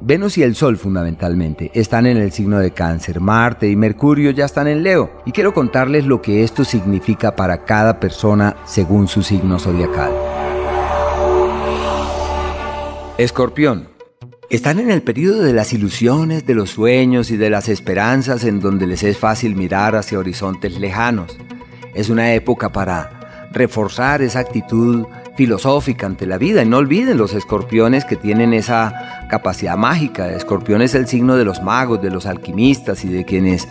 Venus y el Sol fundamentalmente están en el signo de cáncer, Marte y Mercurio ya están en Leo y quiero contarles lo que esto significa para cada persona según su signo zodiacal. Escorpión. Están en el periodo de las ilusiones, de los sueños y de las esperanzas en donde les es fácil mirar hacia horizontes lejanos. Es una época para reforzar esa actitud filosófica ante la vida. Y no olviden los escorpiones que tienen esa capacidad mágica. Escorpión es el signo de los magos, de los alquimistas y de quienes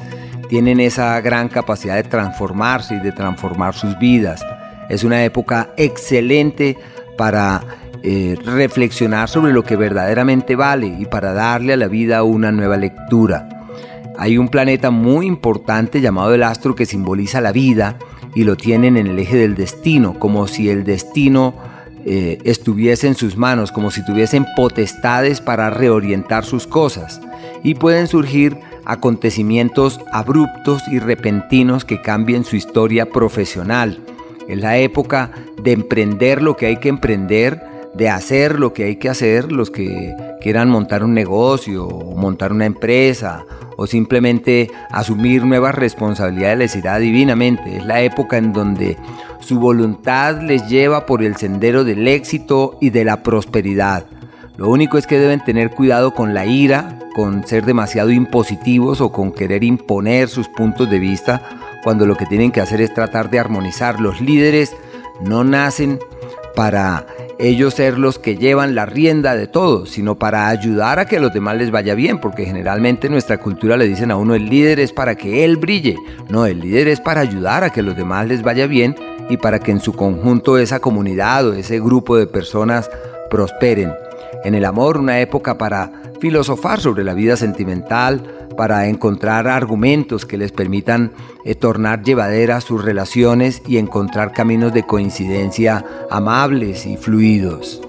tienen esa gran capacidad de transformarse y de transformar sus vidas. Es una época excelente para eh, reflexionar sobre lo que verdaderamente vale y para darle a la vida una nueva lectura. Hay un planeta muy importante llamado el astro que simboliza la vida y lo tienen en el eje del destino, como si el destino eh, estuviese en sus manos, como si tuviesen potestades para reorientar sus cosas. Y pueden surgir acontecimientos abruptos y repentinos que cambien su historia profesional. Es la época de emprender lo que hay que emprender, de hacer lo que hay que hacer, los que quieran montar un negocio, montar una empresa o simplemente asumir nuevas responsabilidades les irá divinamente. Es la época en donde su voluntad les lleva por el sendero del éxito y de la prosperidad. Lo único es que deben tener cuidado con la ira, con ser demasiado impositivos o con querer imponer sus puntos de vista, cuando lo que tienen que hacer es tratar de armonizar. Los líderes no nacen para ellos ser los que llevan la rienda de todo, sino para ayudar a que a los demás les vaya bien, porque generalmente en nuestra cultura le dicen a uno el líder es para que él brille, no, el líder es para ayudar a que a los demás les vaya bien y para que en su conjunto esa comunidad o ese grupo de personas prosperen. En el amor, una época para filosofar sobre la vida sentimental, para encontrar argumentos que les permitan eh, tornar llevaderas sus relaciones y encontrar caminos de coincidencia amables y fluidos.